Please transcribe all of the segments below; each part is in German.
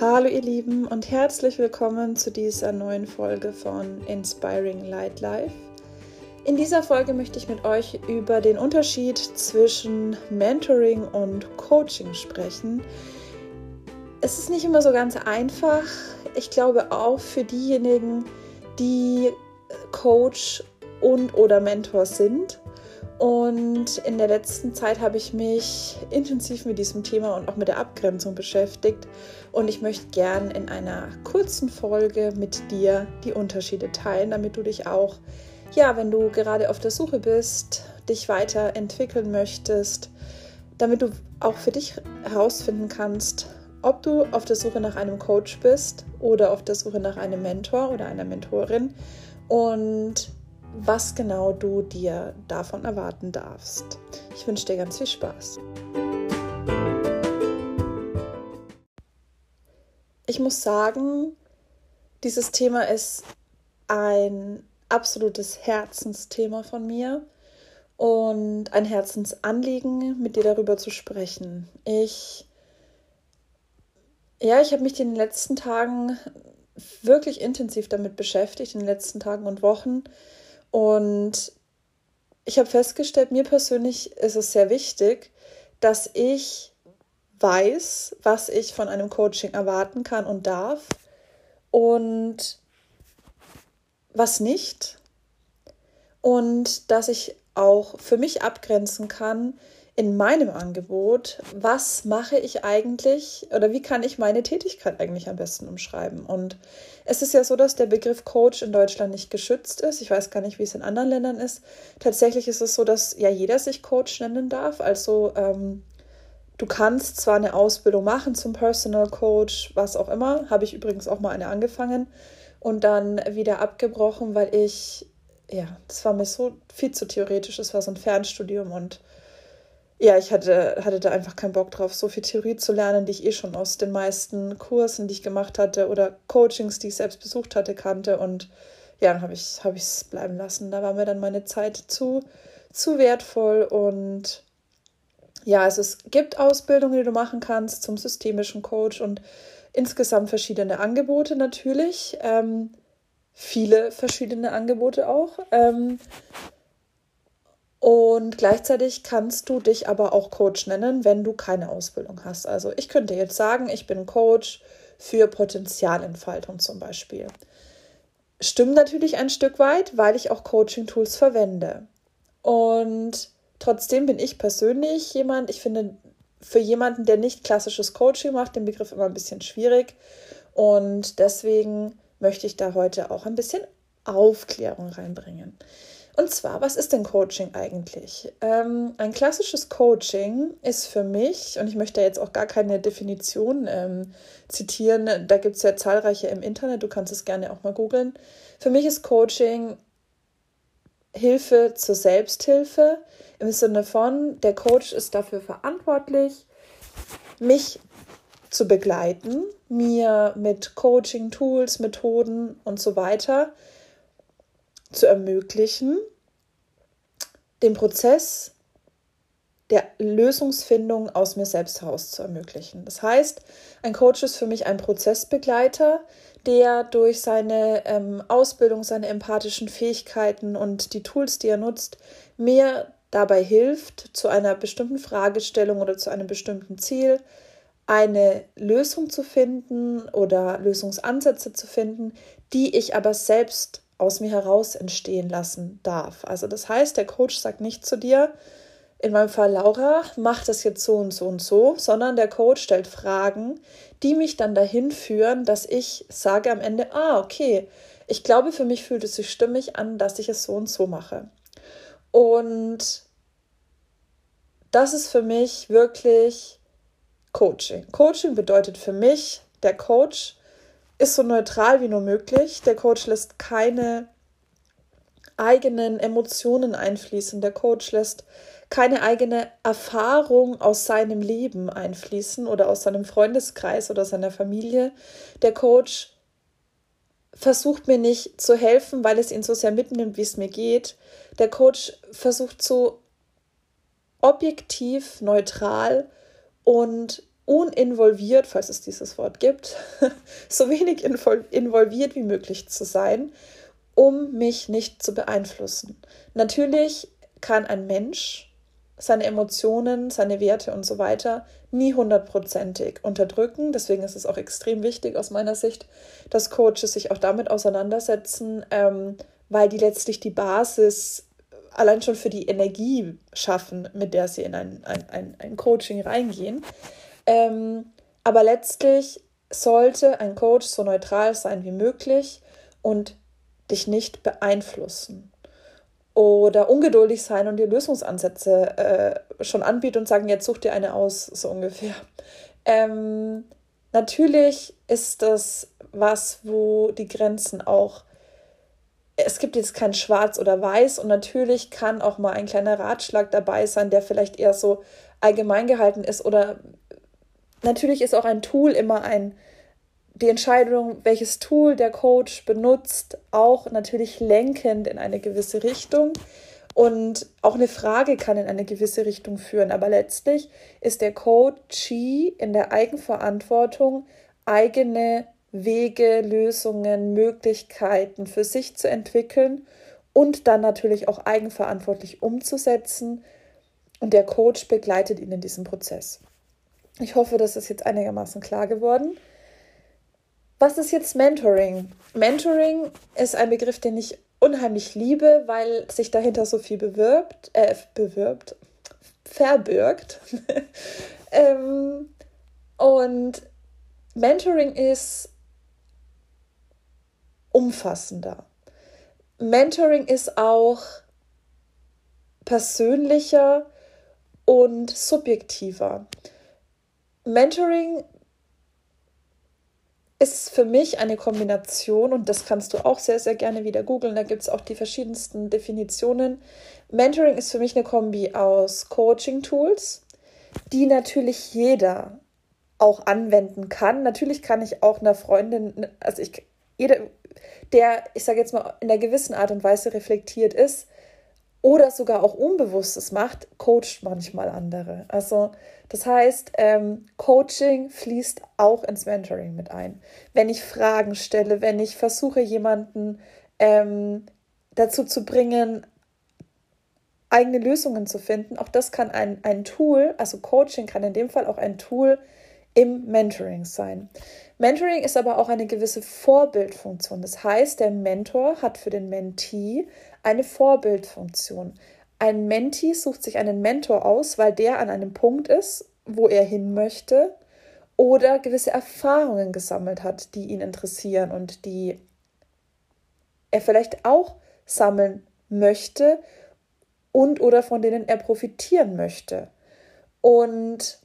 Hallo ihr Lieben und herzlich willkommen zu dieser neuen Folge von Inspiring Light Life. In dieser Folge möchte ich mit euch über den Unterschied zwischen Mentoring und Coaching sprechen. Es ist nicht immer so ganz einfach. Ich glaube auch für diejenigen, die Coach und oder Mentor sind und in der letzten Zeit habe ich mich intensiv mit diesem Thema und auch mit der Abgrenzung beschäftigt. Und ich möchte gern in einer kurzen Folge mit dir die Unterschiede teilen, damit du dich auch, ja, wenn du gerade auf der Suche bist, dich weiterentwickeln möchtest, damit du auch für dich herausfinden kannst, ob du auf der Suche nach einem Coach bist oder auf der Suche nach einem Mentor oder einer Mentorin und was genau du dir davon erwarten darfst. Ich wünsche dir ganz viel Spaß. Ich muss sagen, dieses Thema ist ein absolutes Herzensthema von mir und ein Herzensanliegen, mit dir darüber zu sprechen. Ich ja, ich habe mich in den letzten Tagen wirklich intensiv damit beschäftigt, in den letzten Tagen und Wochen, und ich habe festgestellt, mir persönlich ist es sehr wichtig, dass ich weiß, was ich von einem Coaching erwarten kann und darf und was nicht. Und dass ich auch für mich abgrenzen kann, in meinem Angebot, was mache ich eigentlich oder wie kann ich meine Tätigkeit eigentlich am besten umschreiben? Und es ist ja so, dass der Begriff Coach in Deutschland nicht geschützt ist. Ich weiß gar nicht, wie es in anderen Ländern ist. Tatsächlich ist es so, dass ja jeder sich Coach nennen darf. Also ähm, du kannst zwar eine Ausbildung machen zum Personal Coach, was auch immer. Habe ich übrigens auch mal eine angefangen und dann wieder abgebrochen, weil ich, ja, das war mir so viel zu theoretisch. Es war so ein Fernstudium und ja, ich hatte, hatte da einfach keinen Bock drauf, so viel Theorie zu lernen, die ich eh schon aus den meisten Kursen, die ich gemacht hatte oder Coachings, die ich selbst besucht hatte, kannte. Und ja, dann habe ich es hab bleiben lassen. Da war mir dann meine Zeit zu, zu wertvoll. Und ja, also es gibt Ausbildungen, die du machen kannst zum systemischen Coach und insgesamt verschiedene Angebote natürlich. Ähm, viele verschiedene Angebote auch. Ähm, und gleichzeitig kannst du dich aber auch Coach nennen, wenn du keine Ausbildung hast. Also ich könnte jetzt sagen, ich bin Coach für Potenzialentfaltung zum Beispiel. Stimmt natürlich ein Stück weit, weil ich auch Coaching-Tools verwende. Und trotzdem bin ich persönlich jemand, ich finde für jemanden, der nicht klassisches Coaching macht, den Begriff immer ein bisschen schwierig. Und deswegen möchte ich da heute auch ein bisschen Aufklärung reinbringen. Und zwar, was ist denn Coaching eigentlich? Ähm, ein klassisches Coaching ist für mich, und ich möchte jetzt auch gar keine Definition ähm, zitieren, da gibt es ja zahlreiche im Internet, du kannst es gerne auch mal googeln. Für mich ist Coaching Hilfe zur Selbsthilfe im Sinne von, der Coach ist dafür verantwortlich, mich zu begleiten, mir mit Coaching-Tools, Methoden und so weiter zu ermöglichen, den Prozess der Lösungsfindung aus mir selbst heraus zu ermöglichen. Das heißt, ein Coach ist für mich ein Prozessbegleiter, der durch seine ähm, Ausbildung, seine empathischen Fähigkeiten und die Tools, die er nutzt, mir dabei hilft, zu einer bestimmten Fragestellung oder zu einem bestimmten Ziel eine Lösung zu finden oder Lösungsansätze zu finden, die ich aber selbst aus mir heraus entstehen lassen darf. Also das heißt, der Coach sagt nicht zu dir, in meinem Fall Laura, mach das jetzt so und so und so, sondern der Coach stellt Fragen, die mich dann dahin führen, dass ich sage am Ende, ah, okay, ich glaube, für mich fühlt es sich stimmig an, dass ich es so und so mache. Und das ist für mich wirklich Coaching. Coaching bedeutet für mich, der Coach ist so neutral wie nur möglich. Der Coach lässt keine eigenen Emotionen einfließen. Der Coach lässt keine eigene Erfahrung aus seinem Leben einfließen oder aus seinem Freundeskreis oder seiner Familie. Der Coach versucht mir nicht zu helfen, weil es ihn so sehr mitnimmt, wie es mir geht. Der Coach versucht so objektiv, neutral und uninvolviert, falls es dieses Wort gibt, so wenig involviert wie möglich zu sein, um mich nicht zu beeinflussen. Natürlich kann ein Mensch seine Emotionen, seine Werte und so weiter nie hundertprozentig unterdrücken. Deswegen ist es auch extrem wichtig aus meiner Sicht, dass Coaches sich auch damit auseinandersetzen, ähm, weil die letztlich die Basis allein schon für die Energie schaffen, mit der sie in ein, ein, ein, ein Coaching reingehen. Ähm, aber letztlich sollte ein Coach so neutral sein wie möglich und dich nicht beeinflussen oder ungeduldig sein und dir Lösungsansätze äh, schon anbieten und sagen, jetzt such dir eine aus, so ungefähr. Ähm, natürlich ist das was, wo die Grenzen auch es gibt jetzt kein Schwarz oder Weiß und natürlich kann auch mal ein kleiner Ratschlag dabei sein, der vielleicht eher so allgemein gehalten ist oder natürlich ist auch ein Tool immer ein die Entscheidung, welches Tool der Coach benutzt, auch natürlich lenkend in eine gewisse Richtung. Und auch eine Frage kann in eine gewisse Richtung führen. Aber letztlich ist der Coachee in der Eigenverantwortung, eigene Wege, Lösungen, Möglichkeiten für sich zu entwickeln und dann natürlich auch eigenverantwortlich umzusetzen. Und der Coach begleitet ihn in diesem Prozess. Ich hoffe, das ist jetzt einigermaßen klar geworden. Was ist jetzt Mentoring? Mentoring ist ein Begriff, den ich unheimlich liebe, weil sich dahinter so viel bewirbt, äh, bewirbt, verbirgt. ähm, und Mentoring ist umfassender. Mentoring ist auch persönlicher und subjektiver. Mentoring ist für mich eine Kombination und das kannst du auch sehr, sehr gerne wieder googeln. Da gibt es auch die verschiedensten Definitionen. Mentoring ist für mich eine Kombi aus Coaching-Tools, die natürlich jeder auch anwenden kann. Natürlich kann ich auch einer Freundin, also ich, jeder, der, ich sage jetzt mal, in einer gewissen Art und Weise reflektiert ist oder sogar auch Unbewusstes macht, coacht manchmal andere. Also das heißt, ähm, Coaching fließt auch ins Mentoring mit ein. Wenn ich Fragen stelle, wenn ich versuche, jemanden ähm, dazu zu bringen, eigene Lösungen zu finden, auch das kann ein, ein Tool, also Coaching kann in dem Fall auch ein Tool im Mentoring sein. Mentoring ist aber auch eine gewisse Vorbildfunktion. Das heißt, der Mentor hat für den Mentee eine Vorbildfunktion. Ein Mentee sucht sich einen Mentor aus, weil der an einem Punkt ist, wo er hin möchte oder gewisse Erfahrungen gesammelt hat, die ihn interessieren und die er vielleicht auch sammeln möchte und oder von denen er profitieren möchte. Und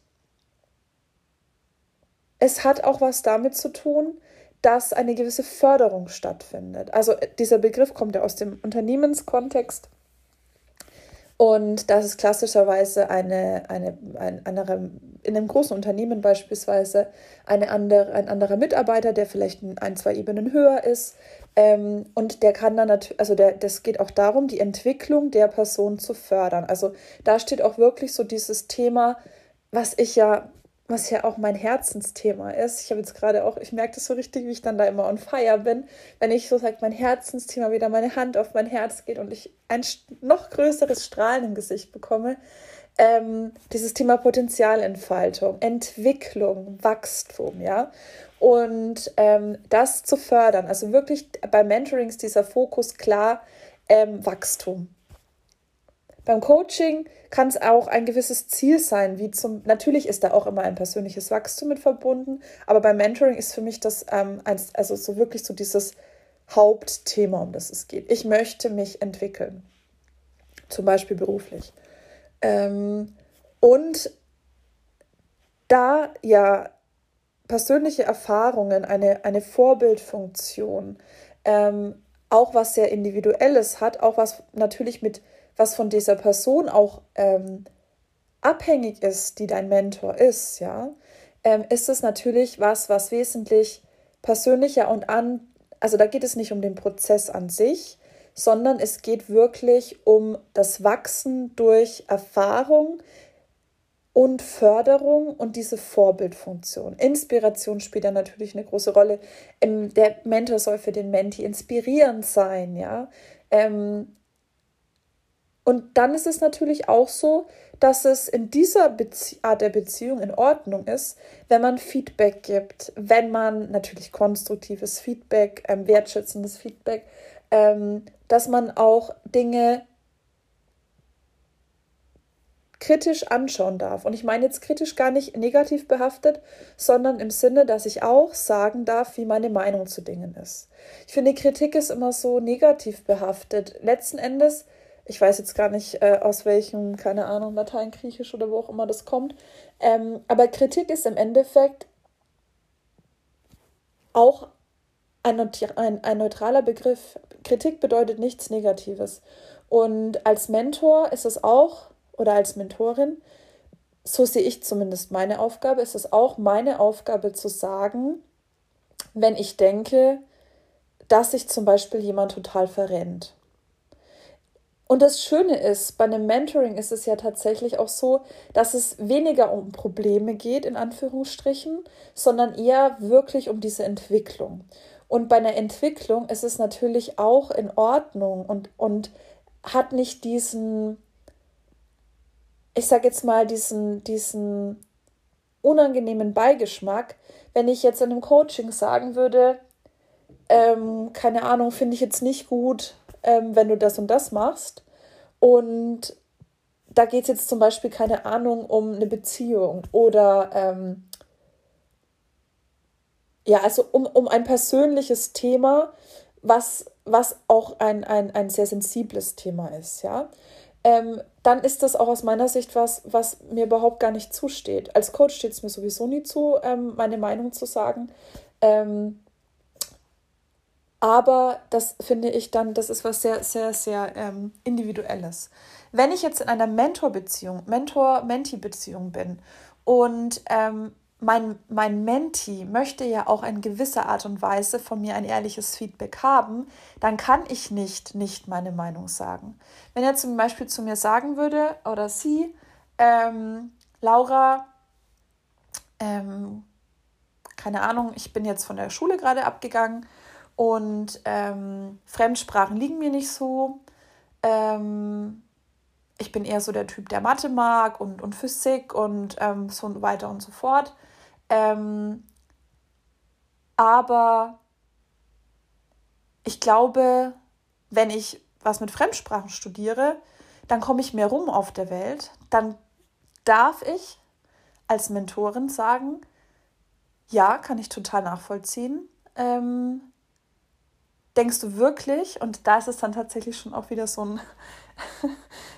es hat auch was damit zu tun, dass eine gewisse Förderung stattfindet. Also dieser Begriff kommt ja aus dem Unternehmenskontext und das ist klassischerweise eine, eine, ein andere, in einem großen Unternehmen beispielsweise eine andere, ein anderer Mitarbeiter, der vielleicht ein, zwei Ebenen höher ist. Ähm, und der kann dann natürlich, also der, das geht auch darum, die Entwicklung der Person zu fördern. Also da steht auch wirklich so dieses Thema, was ich ja was ja auch mein Herzensthema ist. Ich habe jetzt gerade auch, ich merke das so richtig, wie ich dann da immer on fire bin, wenn ich so sagt, mein Herzensthema wieder meine Hand auf mein Herz geht und ich ein noch größeres Strahlen im Gesicht bekomme. Ähm, dieses Thema Potenzialentfaltung, Entwicklung, Wachstum, ja. Und ähm, das zu fördern, also wirklich bei Mentorings dieser Fokus klar ähm, Wachstum. Beim Coaching kann es auch ein gewisses Ziel sein, wie zum, natürlich ist da auch immer ein persönliches Wachstum mit verbunden, aber beim Mentoring ist für mich das ähm, eins, also so wirklich so dieses Hauptthema, um das es geht. Ich möchte mich entwickeln, zum Beispiel beruflich. Ähm, und da ja persönliche Erfahrungen eine, eine Vorbildfunktion, ähm, auch was sehr Individuelles hat, auch was natürlich mit was von dieser Person auch ähm, abhängig ist, die dein Mentor ist, ja, ähm, ist es natürlich was, was wesentlich persönlicher und an, also da geht es nicht um den Prozess an sich, sondern es geht wirklich um das Wachsen durch Erfahrung, und Förderung und diese Vorbildfunktion. Inspiration spielt da natürlich eine große Rolle. Ähm, der Mentor soll für den Menti inspirierend sein, ja. Ähm, und dann ist es natürlich auch so, dass es in dieser Bezie Art der Beziehung in Ordnung ist, wenn man Feedback gibt, wenn man natürlich konstruktives Feedback, ähm, wertschätzendes Feedback, ähm, dass man auch Dinge kritisch anschauen darf. Und ich meine jetzt kritisch gar nicht negativ behaftet, sondern im Sinne, dass ich auch sagen darf, wie meine Meinung zu Dingen ist. Ich finde, Kritik ist immer so negativ behaftet. Letzten Endes, ich weiß jetzt gar nicht, äh, aus welchem, keine Ahnung, Latein, Griechisch oder wo auch immer das kommt, ähm, aber Kritik ist im Endeffekt auch ein, ein, ein neutraler Begriff. Kritik bedeutet nichts Negatives. Und als Mentor ist es auch oder als Mentorin, so sehe ich zumindest meine Aufgabe, ist es auch meine Aufgabe zu sagen, wenn ich denke, dass sich zum Beispiel jemand total verrennt. Und das Schöne ist, bei einem Mentoring ist es ja tatsächlich auch so, dass es weniger um Probleme geht, in Anführungsstrichen, sondern eher wirklich um diese Entwicklung. Und bei einer Entwicklung ist es natürlich auch in Ordnung und, und hat nicht diesen, ich sage jetzt mal, diesen, diesen unangenehmen Beigeschmack, wenn ich jetzt in einem Coaching sagen würde, ähm, keine Ahnung, finde ich jetzt nicht gut, ähm, wenn du das und das machst. Und da geht es jetzt zum Beispiel, keine Ahnung, um eine Beziehung oder ähm, ja, also um, um ein persönliches Thema, was, was auch ein, ein, ein sehr sensibles Thema ist, ja ähm, dann ist das auch aus meiner Sicht was, was mir überhaupt gar nicht zusteht. Als Coach steht es mir sowieso nie zu, ähm, meine Meinung zu sagen. Ähm, aber das finde ich dann, das ist was sehr, sehr, sehr ähm, Individuelles. Wenn ich jetzt in einer Mentor-Beziehung, Mentor-Menti-Beziehung bin und ähm, mein, mein Menti möchte ja auch in gewisser Art und Weise von mir ein ehrliches Feedback haben, dann kann ich nicht nicht meine Meinung sagen. Wenn er zum Beispiel zu mir sagen würde oder sie, ähm, Laura, ähm, keine Ahnung, ich bin jetzt von der Schule gerade abgegangen und ähm, Fremdsprachen liegen mir nicht so. Ähm, ich bin eher so der Typ, der Mathe mag und, und Physik und ähm, so weiter und so fort. Ähm, aber ich glaube, wenn ich was mit Fremdsprachen studiere, dann komme ich mehr rum auf der Welt. Dann darf ich als Mentorin sagen, ja, kann ich total nachvollziehen. Ähm, denkst du wirklich, und da ist es dann tatsächlich schon auch wieder so ein,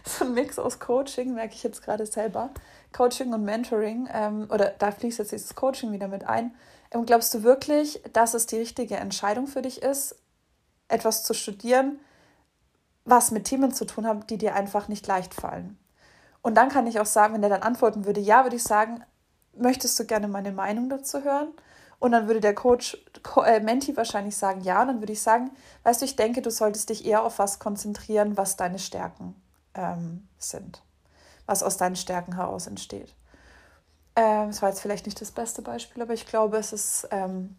so ein Mix aus Coaching, merke ich jetzt gerade selber, Coaching und Mentoring, ähm, oder da fließt jetzt dieses Coaching wieder mit ein. Ähm, glaubst du wirklich, dass es die richtige Entscheidung für dich ist, etwas zu studieren, was mit Themen zu tun hat, die dir einfach nicht leicht fallen? Und dann kann ich auch sagen, wenn der dann antworten würde, ja, würde ich sagen, möchtest du gerne meine Meinung dazu hören? Und dann würde der Coach, äh, Menti wahrscheinlich sagen, ja. Und dann würde ich sagen, weißt du, ich denke, du solltest dich eher auf was konzentrieren, was deine Stärken ähm, sind was aus deinen Stärken heraus entsteht. Ähm, das war jetzt vielleicht nicht das beste Beispiel, aber ich glaube, es ist, ähm,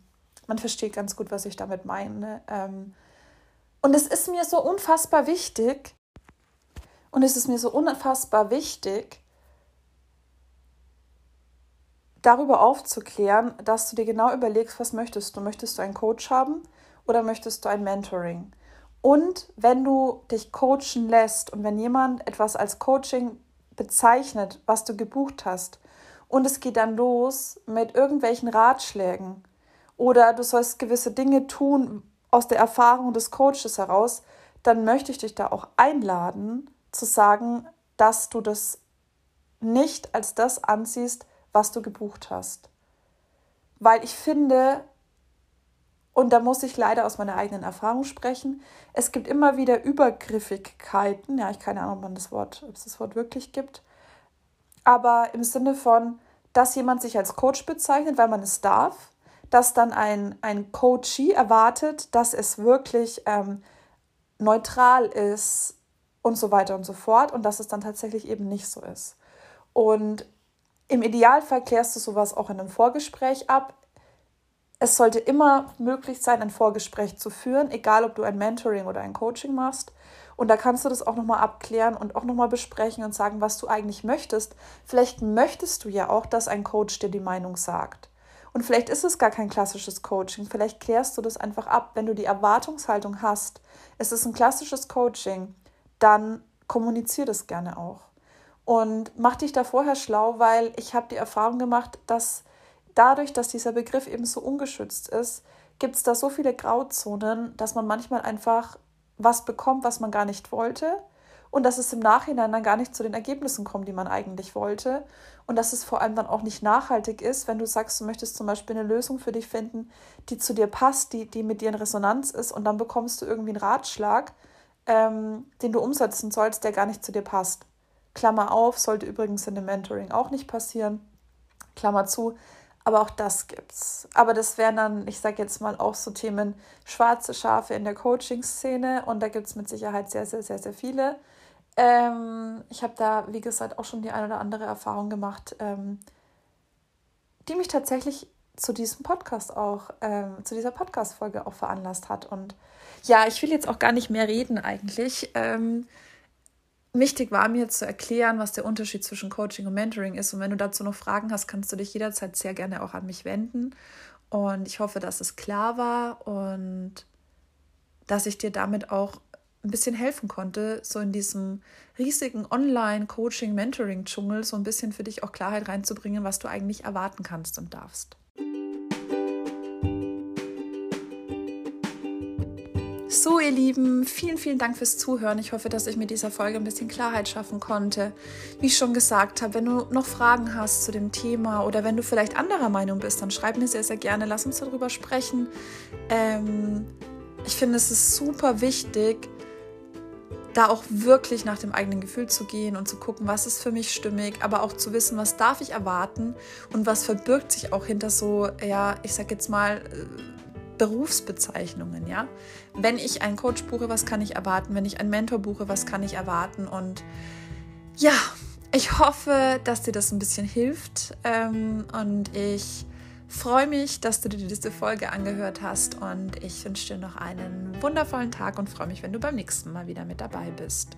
man versteht ganz gut, was ich damit meine. Ähm, und es ist mir so unfassbar wichtig, und es ist mir so unfassbar wichtig, darüber aufzuklären, dass du dir genau überlegst, was möchtest du. Möchtest du einen Coach haben oder möchtest du ein Mentoring? Und wenn du dich coachen lässt und wenn jemand etwas als Coaching bezeichnet, was du gebucht hast. Und es geht dann los mit irgendwelchen Ratschlägen. Oder du sollst gewisse Dinge tun aus der Erfahrung des Coaches heraus. Dann möchte ich dich da auch einladen, zu sagen, dass du das nicht als das ansiehst, was du gebucht hast. Weil ich finde, und da muss ich leider aus meiner eigenen Erfahrung sprechen. Es gibt immer wieder Übergriffigkeiten. Ja, ich keine Ahnung, ob man das Wort, ob es das Wort wirklich gibt. Aber im Sinne von, dass jemand sich als Coach bezeichnet, weil man es darf, dass dann ein, ein Coachee erwartet, dass es wirklich ähm, neutral ist und so weiter und so fort und dass es dann tatsächlich eben nicht so ist. Und Im Idealfall klärst du sowas auch in einem Vorgespräch ab. Es sollte immer möglich sein, ein Vorgespräch zu führen, egal ob du ein Mentoring oder ein Coaching machst. Und da kannst du das auch nochmal abklären und auch nochmal besprechen und sagen, was du eigentlich möchtest. Vielleicht möchtest du ja auch, dass ein Coach dir die Meinung sagt. Und vielleicht ist es gar kein klassisches Coaching. Vielleicht klärst du das einfach ab. Wenn du die Erwartungshaltung hast, es ist ein klassisches Coaching, dann kommunizier das gerne auch. Und mach dich da vorher schlau, weil ich habe die Erfahrung gemacht, dass dadurch, dass dieser Begriff eben so ungeschützt ist, gibt es da so viele Grauzonen, dass man manchmal einfach was bekommt, was man gar nicht wollte. Und dass es im Nachhinein dann gar nicht zu den Ergebnissen kommt, die man eigentlich wollte. Und dass es vor allem dann auch nicht nachhaltig ist, wenn du sagst, du möchtest zum Beispiel eine Lösung für dich finden, die zu dir passt, die, die mit dir in Resonanz ist. Und dann bekommst du irgendwie einen Ratschlag, ähm, den du umsetzen sollst, der gar nicht zu dir passt. Klammer auf, sollte übrigens in dem Mentoring auch nicht passieren. Klammer zu, aber auch das gibt's. Aber das wären dann, ich sage jetzt mal, auch so Themen schwarze Schafe in der Coaching-Szene und da gibt es mit Sicherheit sehr, sehr, sehr, sehr viele. Ähm, ich habe da, wie gesagt, auch schon die eine oder andere Erfahrung gemacht, ähm, die mich tatsächlich zu diesem Podcast auch, ähm, zu dieser Podcast-Folge auch veranlasst hat. Und ja, ich will jetzt auch gar nicht mehr reden eigentlich. Ähm, wichtig war mir zu erklären, was der Unterschied zwischen Coaching und Mentoring ist. Und wenn du dazu noch Fragen hast, kannst du dich jederzeit sehr gerne auch an mich wenden. Und ich hoffe, dass es klar war und dass ich dir damit auch ein bisschen helfen konnte, so in diesem riesigen Online-Coaching-Mentoring-Dschungel so ein bisschen für dich auch Klarheit reinzubringen, was du eigentlich erwarten kannst und darfst. So, ihr Lieben, vielen, vielen Dank fürs Zuhören. Ich hoffe, dass ich mit dieser Folge ein bisschen Klarheit schaffen konnte. Wie ich schon gesagt habe, wenn du noch Fragen hast zu dem Thema oder wenn du vielleicht anderer Meinung bist, dann schreib mir sehr, sehr gerne. Lass uns darüber sprechen. Ähm, ich finde, es ist super wichtig, da auch wirklich nach dem eigenen Gefühl zu gehen und zu gucken, was ist für mich stimmig, aber auch zu wissen, was darf ich erwarten und was verbirgt sich auch hinter so, ja, ich sag jetzt mal, äh, Berufsbezeichnungen, ja. Wenn ich einen Coach buche, was kann ich erwarten? Wenn ich einen Mentor buche, was kann ich erwarten? Und ja, ich hoffe, dass dir das ein bisschen hilft ähm, und ich freue mich, dass du dir diese Folge angehört hast und ich wünsche dir noch einen wundervollen Tag und freue mich, wenn du beim nächsten Mal wieder mit dabei bist.